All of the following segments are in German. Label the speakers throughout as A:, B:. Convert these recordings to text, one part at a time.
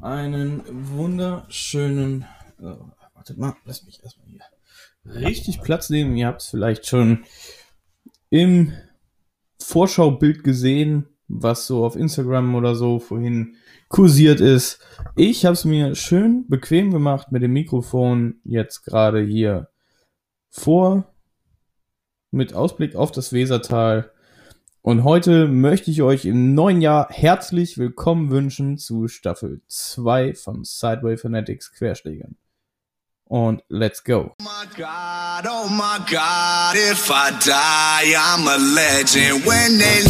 A: einen wunderschönen. Oh, wartet mal, lass mich erstmal hier richtig Platz nehmen. Ihr habt es vielleicht schon im Vorschaubild gesehen, was so auf Instagram oder so vorhin kursiert ist. Ich habe es mir schön bequem gemacht mit dem Mikrofon jetzt gerade hier vor mit Ausblick auf das Wesertal. Und heute möchte ich euch im neuen Jahr herzlich willkommen wünschen zu Staffel 2 von Sideway Fanatics Querschlägern. Und let's go. Oh my God, oh my God, if I die, I'm a legend. When they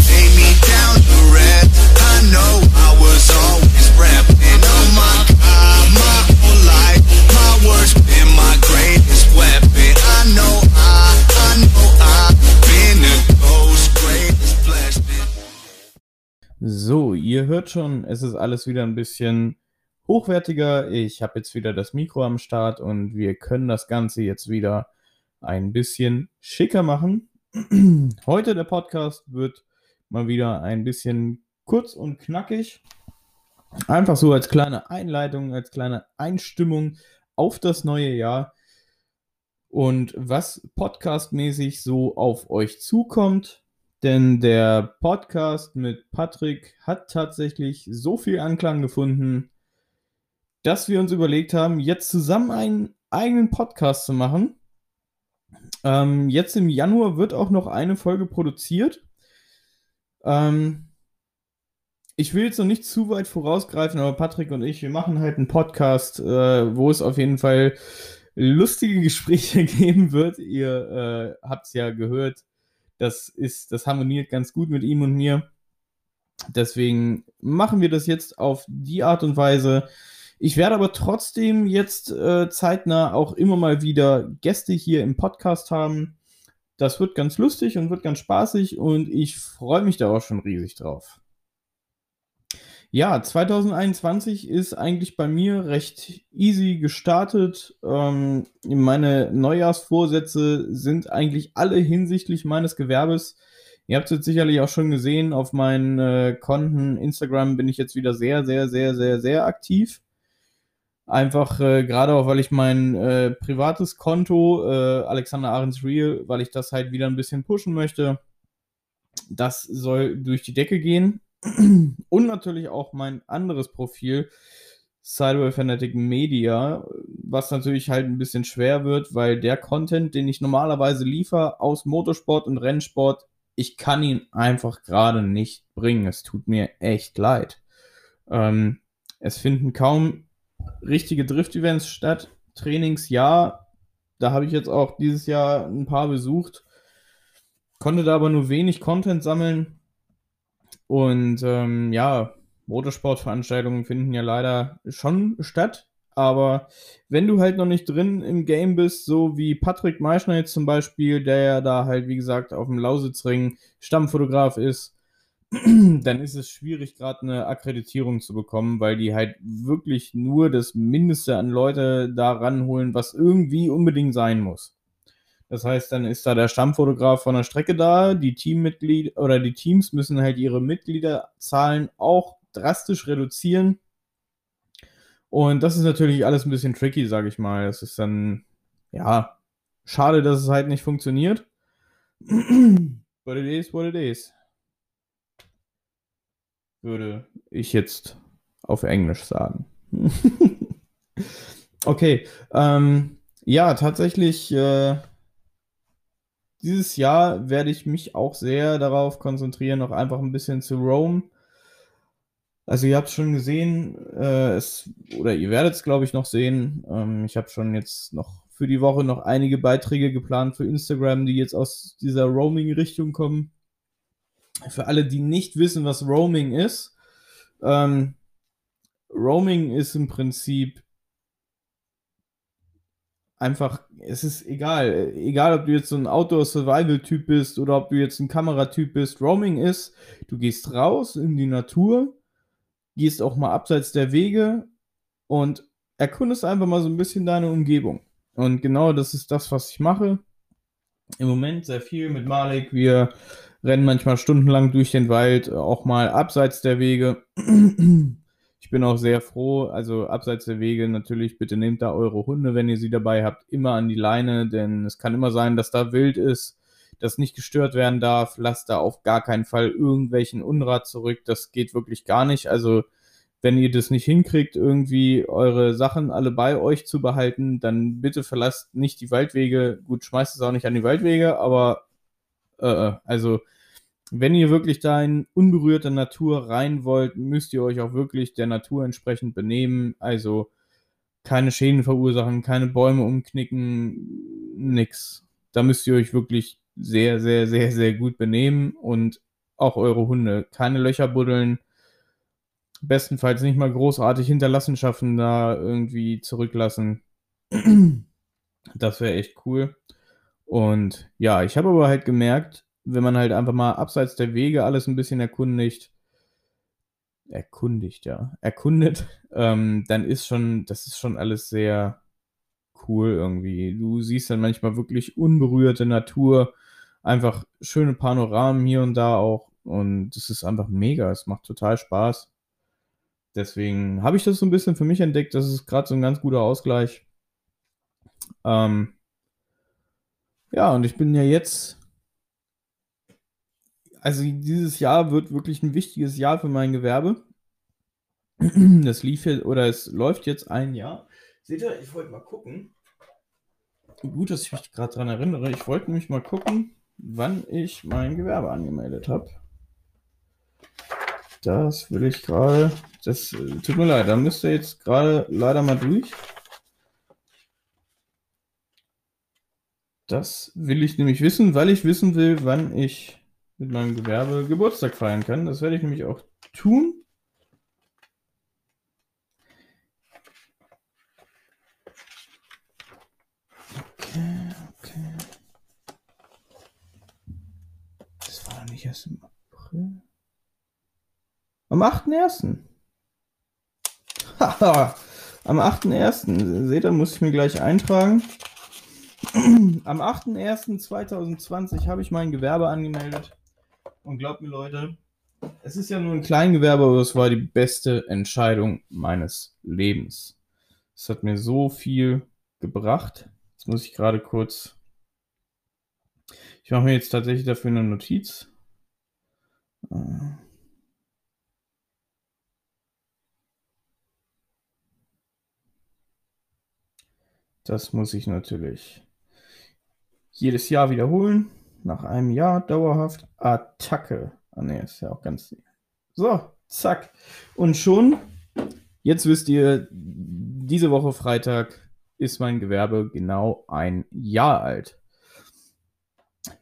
A: ihr hört schon, es ist alles wieder ein bisschen hochwertiger. Ich habe jetzt wieder das Mikro am Start und wir können das Ganze jetzt wieder ein bisschen schicker machen. Heute der Podcast wird mal wieder ein bisschen kurz und knackig. Einfach so als kleine Einleitung, als kleine Einstimmung auf das neue Jahr und was podcastmäßig so auf euch zukommt. Denn der Podcast mit Patrick hat tatsächlich so viel Anklang gefunden, dass wir uns überlegt haben, jetzt zusammen einen eigenen Podcast zu machen. Ähm, jetzt im Januar wird auch noch eine Folge produziert. Ähm, ich will jetzt noch nicht zu weit vorausgreifen, aber Patrick und ich, wir machen halt einen Podcast, äh, wo es auf jeden Fall lustige Gespräche geben wird. Ihr äh, habt es ja gehört. Das ist, das harmoniert ganz gut mit ihm und mir. Deswegen machen wir das jetzt auf die Art und Weise, ich werde aber trotzdem jetzt äh, zeitnah auch immer mal wieder Gäste hier im Podcast haben. Das wird ganz lustig und wird ganz spaßig und ich freue mich da auch schon riesig drauf. Ja, 2021 ist eigentlich bei mir recht easy gestartet. Ähm, meine Neujahrsvorsätze sind eigentlich alle hinsichtlich meines Gewerbes. Ihr habt es jetzt sicherlich auch schon gesehen, auf meinen äh, Konten Instagram bin ich jetzt wieder sehr, sehr, sehr, sehr, sehr aktiv. Einfach äh, gerade auch, weil ich mein äh, privates Konto, äh, Alexander Ahrens Real, weil ich das halt wieder ein bisschen pushen möchte. Das soll durch die Decke gehen. Und natürlich auch mein anderes Profil, Sideway Fanatic Media, was natürlich halt ein bisschen schwer wird, weil der Content, den ich normalerweise liefere aus Motorsport und Rennsport, ich kann ihn einfach gerade nicht bringen. Es tut mir echt leid. Ähm, es finden kaum richtige Drift-Events statt. Trainings ja. Da habe ich jetzt auch dieses Jahr ein paar besucht. Konnte da aber nur wenig Content sammeln. Und ähm, ja, Motorsportveranstaltungen finden ja leider schon statt. Aber wenn du halt noch nicht drin im Game bist, so wie Patrick Meischner jetzt zum Beispiel, der ja da halt, wie gesagt, auf dem Lausitzring Stammfotograf ist, dann ist es schwierig, gerade eine Akkreditierung zu bekommen, weil die halt wirklich nur das Mindeste an Leute da ranholen, was irgendwie unbedingt sein muss. Das heißt, dann ist da der Stammfotograf von der Strecke da, die Teammitglieder oder die Teams müssen halt ihre Mitgliederzahlen auch drastisch reduzieren. Und das ist natürlich alles ein bisschen tricky, sage ich mal. Das ist dann, ja, schade, dass es halt nicht funktioniert. But it is what it is würde ich jetzt auf Englisch sagen. okay, ähm, ja, tatsächlich, äh, dieses Jahr werde ich mich auch sehr darauf konzentrieren, noch einfach ein bisschen zu Rome. Also ihr habt es schon gesehen, äh, es, oder ihr werdet es, glaube ich, noch sehen. Ähm, ich habe schon jetzt noch für die Woche noch einige Beiträge geplant für Instagram, die jetzt aus dieser Roaming-Richtung kommen für alle, die nicht wissen, was Roaming ist, ähm, Roaming ist im Prinzip einfach, es ist egal, egal ob du jetzt so ein Outdoor-Survival-Typ bist oder ob du jetzt ein Kameratyp bist, Roaming ist, du gehst raus in die Natur, gehst auch mal abseits der Wege und erkundest einfach mal so ein bisschen deine Umgebung. Und genau das ist das, was ich mache. Im Moment sehr viel mit Malik. Wir rennen manchmal stundenlang durch den Wald, auch mal abseits der Wege. Ich bin auch sehr froh, also abseits der Wege natürlich, bitte nehmt da eure Hunde, wenn ihr sie dabei habt, immer an die Leine, denn es kann immer sein, dass da wild ist, das nicht gestört werden darf. Lasst da auf gar keinen Fall irgendwelchen Unrat zurück, das geht wirklich gar nicht. Also wenn ihr das nicht hinkriegt, irgendwie eure Sachen alle bei euch zu behalten, dann bitte verlasst nicht die Waldwege. Gut, schmeißt es auch nicht an die Waldwege, aber äh, äh, also wenn ihr wirklich da in unberührte Natur rein wollt, müsst ihr euch auch wirklich der Natur entsprechend benehmen. Also keine Schäden verursachen, keine Bäume umknicken, nix. Da müsst ihr euch wirklich sehr, sehr, sehr, sehr gut benehmen und auch eure Hunde. Keine Löcher buddeln bestenfalls nicht mal großartig Hinterlassenschaften da irgendwie zurücklassen. Das wäre echt cool. Und ja, ich habe aber halt gemerkt, wenn man halt einfach mal abseits der Wege alles ein bisschen erkundigt, erkundigt, ja, erkundet, ähm, dann ist schon, das ist schon alles sehr cool irgendwie. Du siehst dann manchmal wirklich unberührte Natur, einfach schöne Panoramen hier und da auch und es ist einfach mega, es macht total Spaß. Deswegen habe ich das so ein bisschen für mich entdeckt. Das ist gerade so ein ganz guter Ausgleich. Ähm, ja, und ich bin ja jetzt. Also dieses Jahr wird wirklich ein wichtiges Jahr für mein Gewerbe. Das lief jetzt, oder es läuft jetzt ein Jahr. Seht ihr, ich wollte mal gucken. Gut, dass ich mich gerade daran erinnere. Ich wollte nämlich mal gucken, wann ich mein Gewerbe angemeldet habe. Das will ich gerade. Das äh, tut mir leid, da müsst ihr jetzt gerade leider mal durch. Das will ich nämlich wissen, weil ich wissen will, wann ich mit meinem Gewerbe Geburtstag feiern kann. Das werde ich nämlich auch tun. Okay, okay. Das war doch nicht erst im April. Am 8.1. Am 8.1. Seht ihr, muss ich mir gleich eintragen. Am 8.1.2020 habe ich mein Gewerbe angemeldet. Und glaubt mir, Leute, es ist ja nur ein Kleingewerbe, aber es war die beste Entscheidung meines Lebens. Es hat mir so viel gebracht. Jetzt muss ich gerade kurz. Ich mache mir jetzt tatsächlich dafür eine Notiz. Das muss ich natürlich jedes Jahr wiederholen. Nach einem Jahr dauerhaft Attacke. Ah ne, ist ja auch ganz. So, zack. Und schon, jetzt wisst ihr, diese Woche Freitag ist mein Gewerbe genau ein Jahr alt.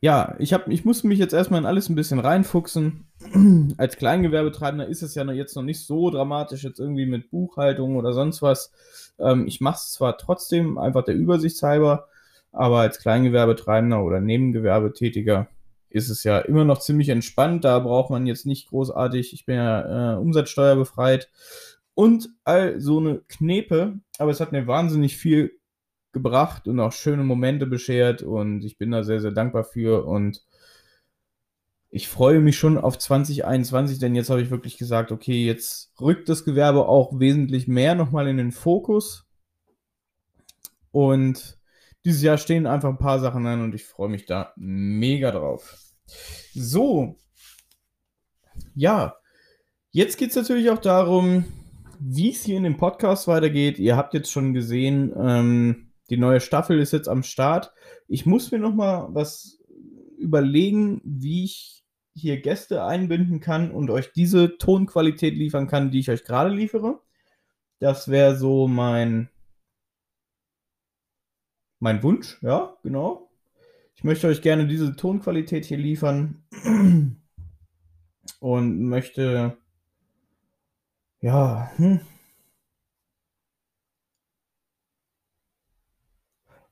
A: Ja, ich, hab, ich muss mich jetzt erstmal in alles ein bisschen reinfuchsen. Als Kleingewerbetreibender ist es ja jetzt noch nicht so dramatisch, jetzt irgendwie mit Buchhaltung oder sonst was. Ähm, ich mache es zwar trotzdem einfach der Übersichtshalber, aber als Kleingewerbetreibender oder Nebengewerbetätiger ist es ja immer noch ziemlich entspannt. Da braucht man jetzt nicht großartig, ich bin ja äh, umsatzsteuerbefreit und all so eine Knepe, aber es hat mir wahnsinnig viel gebracht und auch schöne Momente beschert und ich bin da sehr, sehr dankbar für und ich freue mich schon auf 2021, denn jetzt habe ich wirklich gesagt, okay, jetzt rückt das Gewerbe auch wesentlich mehr nochmal in den Fokus. Und dieses Jahr stehen einfach ein paar Sachen an und ich freue mich da mega drauf. So, ja, jetzt geht es natürlich auch darum, wie es hier in dem Podcast weitergeht. Ihr habt jetzt schon gesehen, ähm, die neue Staffel ist jetzt am Start. Ich muss mir nochmal was überlegen, wie ich hier Gäste einbinden kann und euch diese Tonqualität liefern kann, die ich euch gerade liefere. Das wäre so mein, mein Wunsch, ja, genau. Ich möchte euch gerne diese Tonqualität hier liefern und möchte, ja, hm.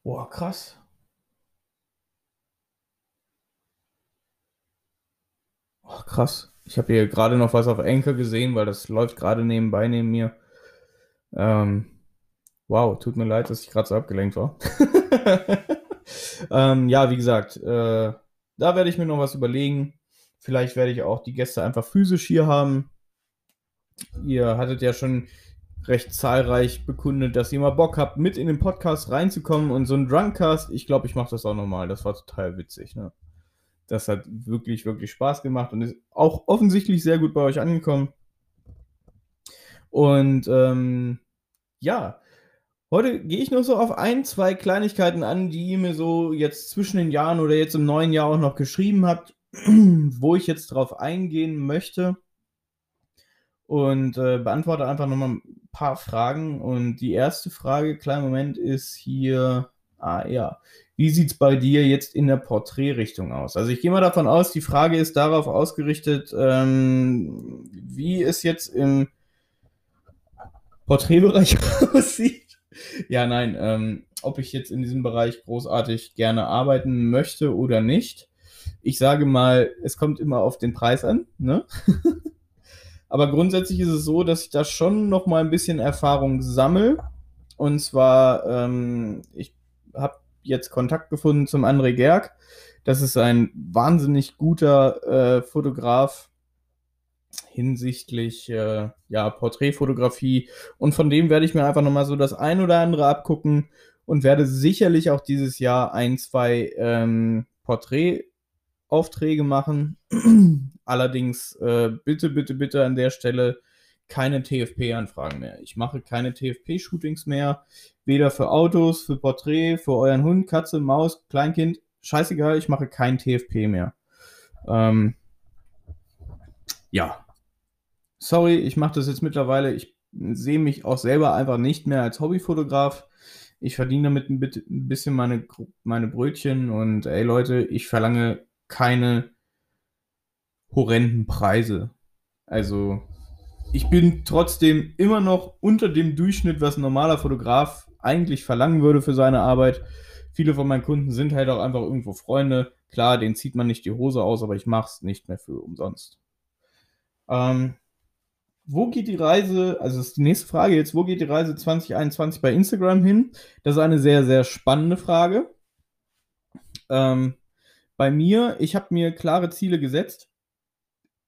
A: Boah, krass. Oh, krass. Ich habe hier gerade noch was auf Enker gesehen, weil das läuft gerade nebenbei neben mir. Ähm, wow, tut mir leid, dass ich gerade so abgelenkt war. ähm, ja, wie gesagt, äh, da werde ich mir noch was überlegen. Vielleicht werde ich auch die Gäste einfach physisch hier haben. ihr hattet ja schon recht zahlreich bekundet, dass ihr mal Bock habt, mit in den Podcast reinzukommen und so ein Drunkcast, ich glaube, ich mache das auch nochmal. Das war total witzig. Ne? Das hat wirklich, wirklich Spaß gemacht und ist auch offensichtlich sehr gut bei euch angekommen. Und ähm, ja, heute gehe ich noch so auf ein, zwei Kleinigkeiten an, die ihr mir so jetzt zwischen den Jahren oder jetzt im neuen Jahr auch noch geschrieben habt, wo ich jetzt drauf eingehen möchte und äh, beantworte einfach nochmal ein paar Fragen. Und die erste Frage, kleinen Moment, ist hier, ah ja, wie sieht es bei dir jetzt in der Porträtrichtung aus? Also ich gehe mal davon aus, die Frage ist darauf ausgerichtet, ähm, wie es jetzt im Porträtbereich aussieht. Ja, nein, ähm, ob ich jetzt in diesem Bereich großartig gerne arbeiten möchte oder nicht. Ich sage mal, es kommt immer auf den Preis an. Ne? Aber grundsätzlich ist es so, dass ich da schon noch mal ein bisschen Erfahrung sammle. Und zwar, ähm, ich habe jetzt Kontakt gefunden zum André Gerg. Das ist ein wahnsinnig guter äh, Fotograf hinsichtlich äh, ja, Porträtfotografie. Und von dem werde ich mir einfach noch mal so das ein oder andere abgucken und werde sicherlich auch dieses Jahr ein, zwei ähm, Porträtaufträge machen. Allerdings äh, bitte, bitte, bitte an der Stelle keine TFP-Anfragen mehr. Ich mache keine TFP-Shootings mehr, weder für Autos, für Porträt, für euren Hund, Katze, Maus, Kleinkind. Scheißegal, ich mache kein TFP mehr. Ähm, ja. Sorry, ich mache das jetzt mittlerweile. Ich sehe mich auch selber einfach nicht mehr als Hobbyfotograf. Ich verdiene damit ein bisschen meine, meine Brötchen und ey Leute, ich verlange keine horrenden Preise. Also ich bin trotzdem immer noch unter dem Durchschnitt, was ein normaler Fotograf eigentlich verlangen würde für seine Arbeit. Viele von meinen Kunden sind halt auch einfach irgendwo Freunde. Klar, denen zieht man nicht die Hose aus, aber ich mache es nicht mehr für umsonst. Ähm, wo geht die Reise, also ist die nächste Frage jetzt, wo geht die Reise 2021 bei Instagram hin? Das ist eine sehr, sehr spannende Frage. Ähm, bei mir, ich habe mir klare Ziele gesetzt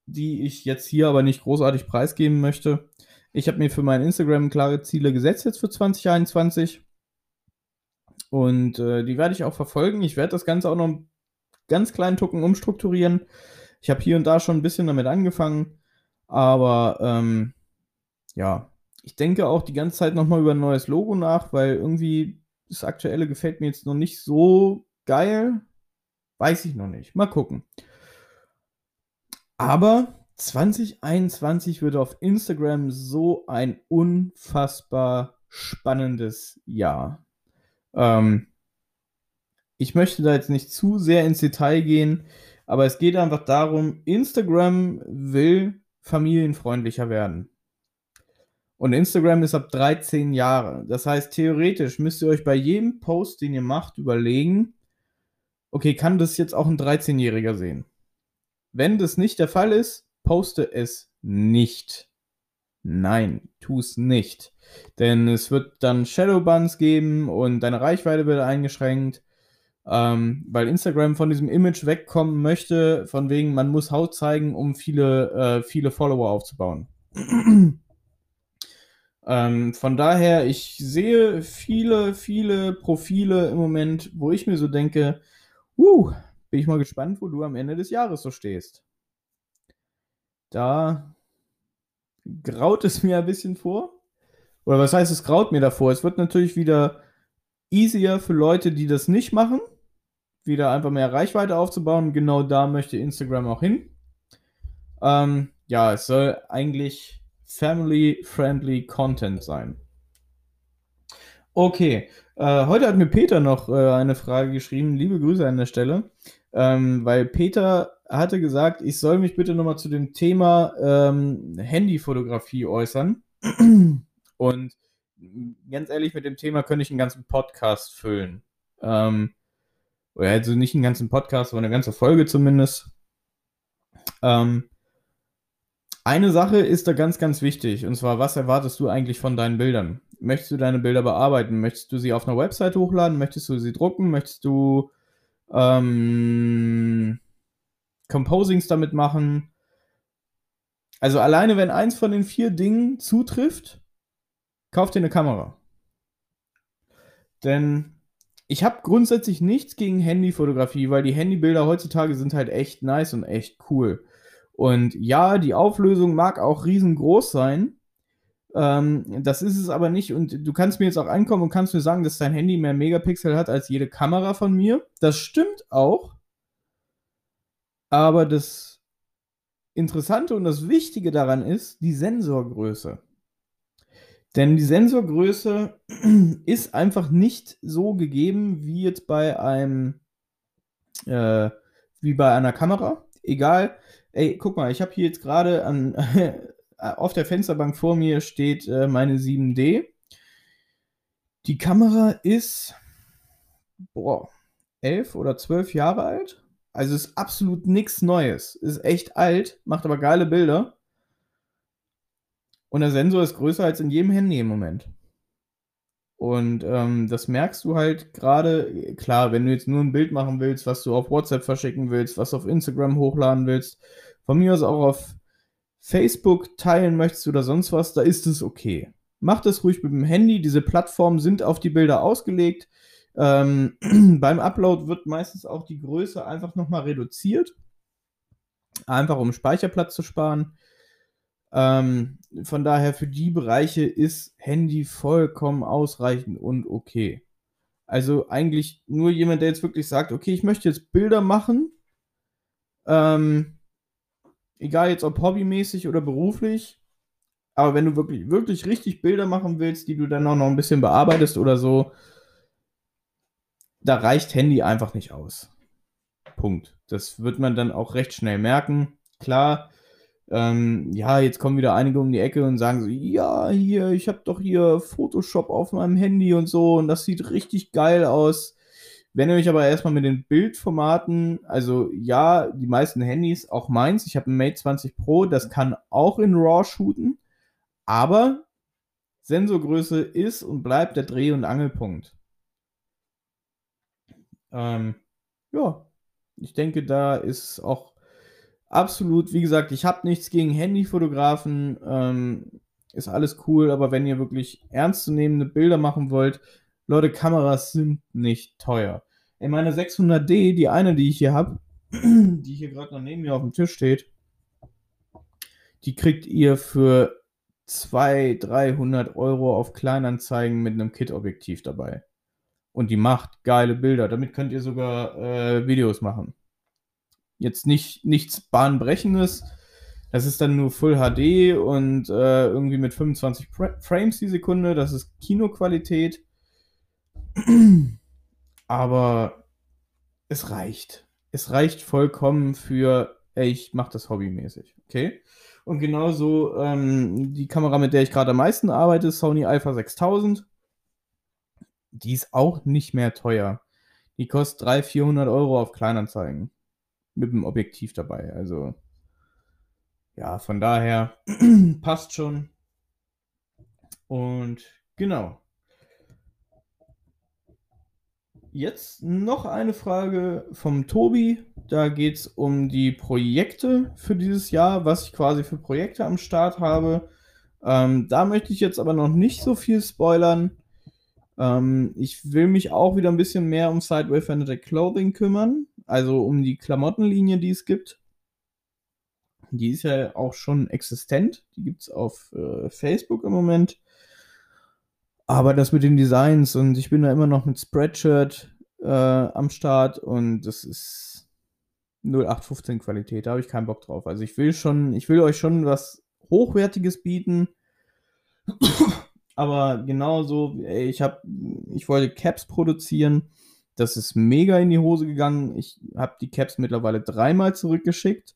A: die ich jetzt hier aber nicht großartig preisgeben möchte. Ich habe mir für mein Instagram klare Ziele gesetzt jetzt für 2021. Und äh, die werde ich auch verfolgen. Ich werde das Ganze auch noch einen ganz kleinen Tucken umstrukturieren. Ich habe hier und da schon ein bisschen damit angefangen. Aber ähm, ja, ich denke auch die ganze Zeit nochmal über ein neues Logo nach, weil irgendwie das aktuelle gefällt mir jetzt noch nicht so geil. Weiß ich noch nicht. Mal gucken. Aber 2021 wird auf Instagram so ein unfassbar spannendes Jahr. Ähm, ich möchte da jetzt nicht zu sehr ins Detail gehen, aber es geht einfach darum, Instagram will familienfreundlicher werden. Und Instagram ist ab 13 Jahre. Das heißt, theoretisch müsst ihr euch bei jedem Post, den ihr macht, überlegen, okay, kann das jetzt auch ein 13-Jähriger sehen? Wenn das nicht der Fall ist, poste es nicht. Nein, tu es nicht. Denn es wird dann Shadowbans geben und deine Reichweite wird eingeschränkt, ähm, weil Instagram von diesem Image wegkommen möchte, von wegen, man muss Haut zeigen, um viele, äh, viele Follower aufzubauen. ähm, von daher, ich sehe viele, viele Profile im Moment, wo ich mir so denke, uh, bin ich mal gespannt, wo du am Ende des Jahres so stehst. Da graut es mir ein bisschen vor. Oder was heißt, es graut mir davor? Es wird natürlich wieder easier für Leute, die das nicht machen, wieder einfach mehr Reichweite aufzubauen. Genau da möchte Instagram auch hin. Ähm, ja, es soll eigentlich family-friendly Content sein. Okay, äh, heute hat mir Peter noch äh, eine Frage geschrieben. Liebe Grüße an der Stelle ähm, weil Peter hatte gesagt, ich soll mich bitte nochmal zu dem Thema ähm, Handyfotografie äußern. Und ganz ehrlich, mit dem Thema könnte ich einen ganzen Podcast füllen. Ähm, oder also nicht einen ganzen Podcast, aber eine ganze Folge zumindest. Ähm, eine Sache ist da ganz, ganz wichtig. Und zwar, was erwartest du eigentlich von deinen Bildern? Möchtest du deine Bilder bearbeiten? Möchtest du sie auf einer Website hochladen? Möchtest du sie drucken? Möchtest du ähm, Composings damit machen. Also alleine, wenn eins von den vier Dingen zutrifft, kauft dir eine Kamera. Denn ich habe grundsätzlich nichts gegen Handyfotografie, weil die Handybilder heutzutage sind halt echt nice und echt cool. Und ja, die Auflösung mag auch riesengroß sein. Ähm, das ist es aber nicht. Und du kannst mir jetzt auch ankommen und kannst mir sagen, dass dein Handy mehr Megapixel hat als jede Kamera von mir. Das stimmt auch. Aber das Interessante und das Wichtige daran ist die Sensorgröße. Denn die Sensorgröße ist einfach nicht so gegeben wie jetzt bei einem, äh, wie bei einer Kamera. Egal, ey, guck mal, ich habe hier jetzt gerade auf der Fensterbank vor mir steht äh, meine 7D. Die Kamera ist, boah, elf oder zwölf Jahre alt. Also ist absolut nichts Neues. Ist echt alt, macht aber geile Bilder. Und der Sensor ist größer als in jedem Handy im Moment. Und ähm, das merkst du halt gerade, klar, wenn du jetzt nur ein Bild machen willst, was du auf WhatsApp verschicken willst, was auf Instagram hochladen willst, von mir aus auch auf Facebook teilen möchtest oder sonst was, da ist es okay. Mach das ruhig mit dem Handy. Diese Plattformen sind auf die Bilder ausgelegt. Ähm, beim Upload wird meistens auch die Größe einfach nochmal reduziert. Einfach um Speicherplatz zu sparen. Ähm, von daher für die Bereiche ist Handy vollkommen ausreichend und okay. Also eigentlich nur jemand, der jetzt wirklich sagt, okay, ich möchte jetzt Bilder machen. Ähm, egal jetzt ob hobbymäßig oder beruflich. Aber wenn du wirklich, wirklich richtig Bilder machen willst, die du dann auch noch ein bisschen bearbeitest oder so, da reicht Handy einfach nicht aus. Punkt. Das wird man dann auch recht schnell merken. Klar, ähm, ja, jetzt kommen wieder einige um die Ecke und sagen so, ja, hier, ich habe doch hier Photoshop auf meinem Handy und so und das sieht richtig geil aus. Wenn ihr euch aber erstmal mit den Bildformaten, also ja, die meisten Handys, auch meins, ich habe ein Mate 20 Pro, das kann auch in RAW shooten, aber Sensorgröße ist und bleibt der Dreh- und Angelpunkt. Ähm, ja, ich denke, da ist auch absolut, wie gesagt, ich habe nichts gegen Handyfotografen, ähm, ist alles cool, aber wenn ihr wirklich ernstzunehmende Bilder machen wollt, Leute, Kameras sind nicht teuer. In meiner 600D, die eine, die ich hier habe, die hier gerade noch neben mir auf dem Tisch steht, die kriegt ihr für 200, 300 Euro auf Kleinanzeigen mit einem Kit-Objektiv dabei und die macht geile Bilder. Damit könnt ihr sogar äh, Videos machen. Jetzt nicht nichts bahnbrechendes. Das ist dann nur Full HD und äh, irgendwie mit 25 Frames die Sekunde. Das ist Kinoqualität. Aber es reicht. Es reicht vollkommen für, ey, ich mache das hobbymäßig. Okay? Und genauso ähm, die Kamera, mit der ich gerade am meisten arbeite, Sony Alpha 6000 die ist auch nicht mehr teuer. Die kostet 300, 400 Euro auf Kleinanzeigen. Mit dem Objektiv dabei. Also, ja, von daher passt schon. Und genau. Jetzt noch eine Frage vom Tobi. Da geht es um die Projekte für dieses Jahr, was ich quasi für Projekte am Start habe. Ähm, da möchte ich jetzt aber noch nicht so viel spoilern. Ähm, ich will mich auch wieder ein bisschen mehr um Sideway Fanatic Clothing kümmern, also um die Klamottenlinie, die es gibt. Die ist ja auch schon existent. Die gibt es auf äh, Facebook im Moment. Aber das mit den Designs und ich bin da immer noch mit Spreadshirt äh, am Start und das ist 0815 Qualität. Da habe ich keinen Bock drauf. Also ich will schon, ich will euch schon was Hochwertiges bieten aber genauso, ich habe, ich wollte Caps produzieren. Das ist mega in die Hose gegangen. Ich habe die Caps mittlerweile dreimal zurückgeschickt,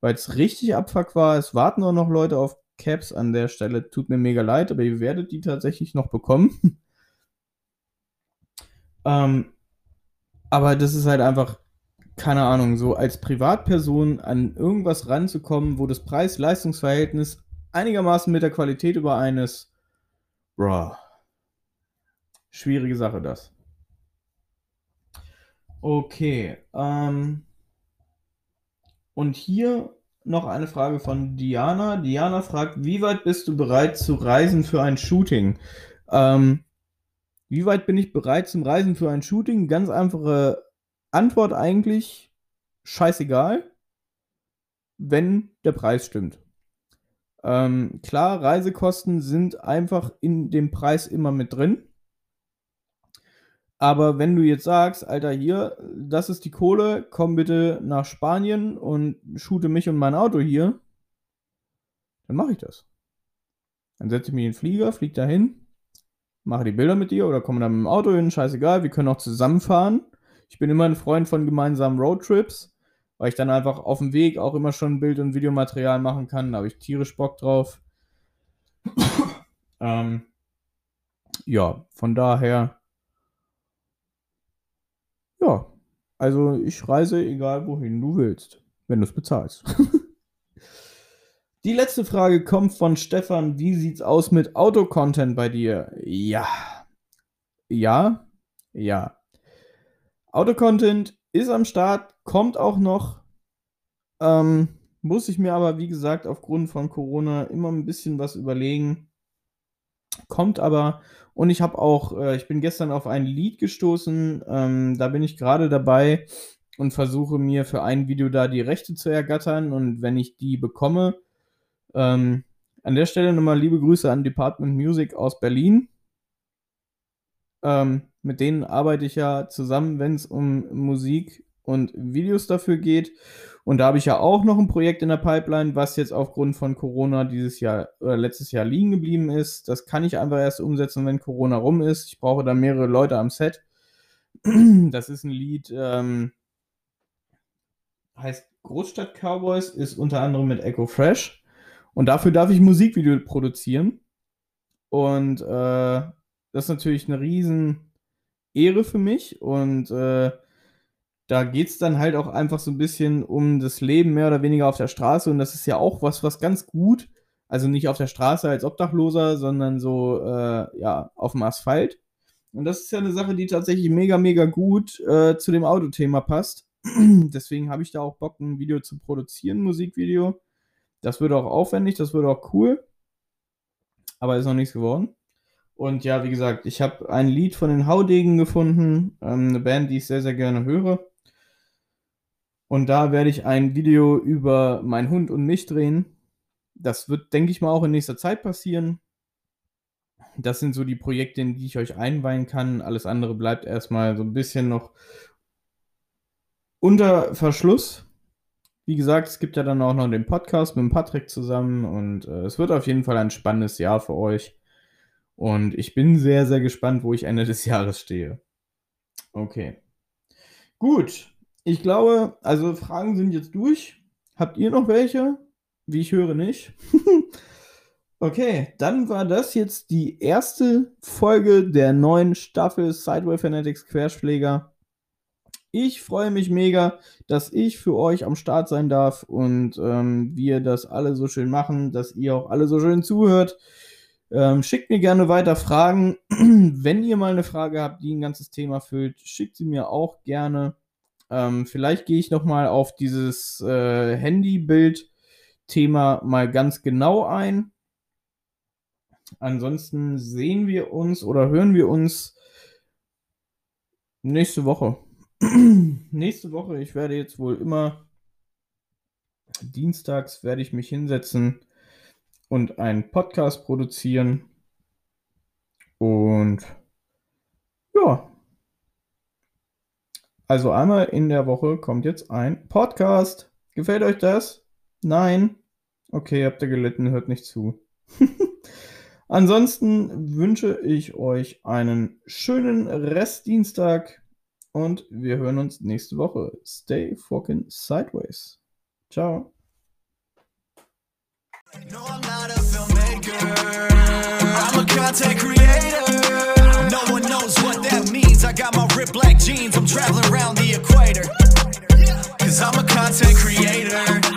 A: weil es richtig Abfuck war. Es warten auch noch Leute auf Caps an der Stelle. Tut mir mega leid, aber ihr werdet die tatsächlich noch bekommen. ähm, aber das ist halt einfach, keine Ahnung, so als Privatperson an irgendwas ranzukommen, wo das Preis-Leistungs-Verhältnis einigermaßen mit der Qualität überein ist Bro. Schwierige Sache, das. Okay. Ähm, und hier noch eine Frage von Diana. Diana fragt, wie weit bist du bereit zu reisen für ein Shooting? Ähm, wie weit bin ich bereit zum Reisen für ein Shooting? Ganz einfache Antwort eigentlich, scheißegal, wenn der Preis stimmt. Ähm, klar, Reisekosten sind einfach in dem Preis immer mit drin. Aber wenn du jetzt sagst, Alter, hier, das ist die Kohle, komm bitte nach Spanien und shoote mich und mein Auto hier, dann mache ich das. Dann setze ich mich in den Flieger, fliege dahin, mache die Bilder mit dir oder komme dann mit dem Auto hin, scheißegal, wir können auch zusammenfahren. Ich bin immer ein Freund von gemeinsamen Roadtrips, weil ich dann einfach auf dem Weg auch immer schon Bild- und Videomaterial machen kann. Da habe ich tierisch Bock drauf. ähm, ja, von daher ja, also ich reise egal wohin du willst, wenn du es bezahlst. Die letzte Frage kommt von Stefan. Wie sieht's aus mit Autocontent bei dir? Ja. Ja. Ja. Autocontent ist am Start, kommt auch noch. Ähm, muss ich mir aber, wie gesagt, aufgrund von Corona immer ein bisschen was überlegen. Kommt aber und ich habe auch, äh, ich bin gestern auf ein Lied gestoßen, ähm, da bin ich gerade dabei und versuche mir für ein Video da die Rechte zu ergattern. Und wenn ich die bekomme, ähm, an der Stelle nochmal liebe Grüße an Department Music aus Berlin. Ähm, mit denen arbeite ich ja zusammen, wenn es um Musik und Videos dafür geht. Und da habe ich ja auch noch ein Projekt in der Pipeline, was jetzt aufgrund von Corona dieses Jahr oder letztes Jahr liegen geblieben ist. Das kann ich einfach erst umsetzen, wenn Corona rum ist. Ich brauche da mehrere Leute am Set. Das ist ein Lied, ähm, heißt Großstadt Cowboys, ist unter anderem mit Echo Fresh. Und dafür darf ich Musikvideo produzieren. Und äh, das ist natürlich eine riesen Ehre für mich. Und äh, da geht es dann halt auch einfach so ein bisschen um das Leben mehr oder weniger auf der Straße und das ist ja auch was, was ganz gut, also nicht auf der Straße als Obdachloser, sondern so, äh, ja, auf dem Asphalt. Und das ist ja eine Sache, die tatsächlich mega, mega gut äh, zu dem Autothema passt. Deswegen habe ich da auch Bock, ein Video zu produzieren, ein Musikvideo. Das wird auch aufwendig, das wird auch cool. Aber ist noch nichts geworden. Und ja, wie gesagt, ich habe ein Lied von den Haudegen gefunden, ähm, eine Band, die ich sehr, sehr gerne höre. Und da werde ich ein Video über meinen Hund und mich drehen. Das wird, denke ich mal, auch in nächster Zeit passieren. Das sind so die Projekte, in die ich euch einweihen kann. Alles andere bleibt erstmal so ein bisschen noch unter Verschluss. Wie gesagt, es gibt ja dann auch noch den Podcast mit Patrick zusammen und äh, es wird auf jeden Fall ein spannendes Jahr für euch. Und ich bin sehr, sehr gespannt, wo ich Ende des Jahres stehe. Okay. Gut, ich glaube, also Fragen sind jetzt durch. Habt ihr noch welche? Wie ich höre nicht. okay, dann war das jetzt die erste Folge der neuen Staffel Sideway Fanatics Querschläger. Ich freue mich mega, dass ich für euch am Start sein darf und ähm, wir das alle so schön machen, dass ihr auch alle so schön zuhört. Ähm, schickt mir gerne weiter Fragen. Wenn ihr mal eine Frage habt, die ein ganzes Thema füllt, schickt sie mir auch gerne. Ähm, vielleicht gehe ich nochmal auf dieses äh, Handybild-Thema mal ganz genau ein. Ansonsten sehen wir uns oder hören wir uns nächste Woche. nächste Woche, ich werde jetzt wohl immer dienstags werde ich mich hinsetzen und einen Podcast produzieren. Und ja, also einmal in der Woche kommt jetzt ein Podcast. Gefällt euch das? Nein? Okay, habt ihr gelitten, hört nicht zu. Ansonsten wünsche ich euch einen schönen Restdienstag und wir hören uns nächste Woche. Stay fucking sideways. Ciao. No, I'm not a filmmaker. I'm a content creator. No one knows what that means. I got my black jeans. I'm traveling around the equator. Cause I'm a content creator.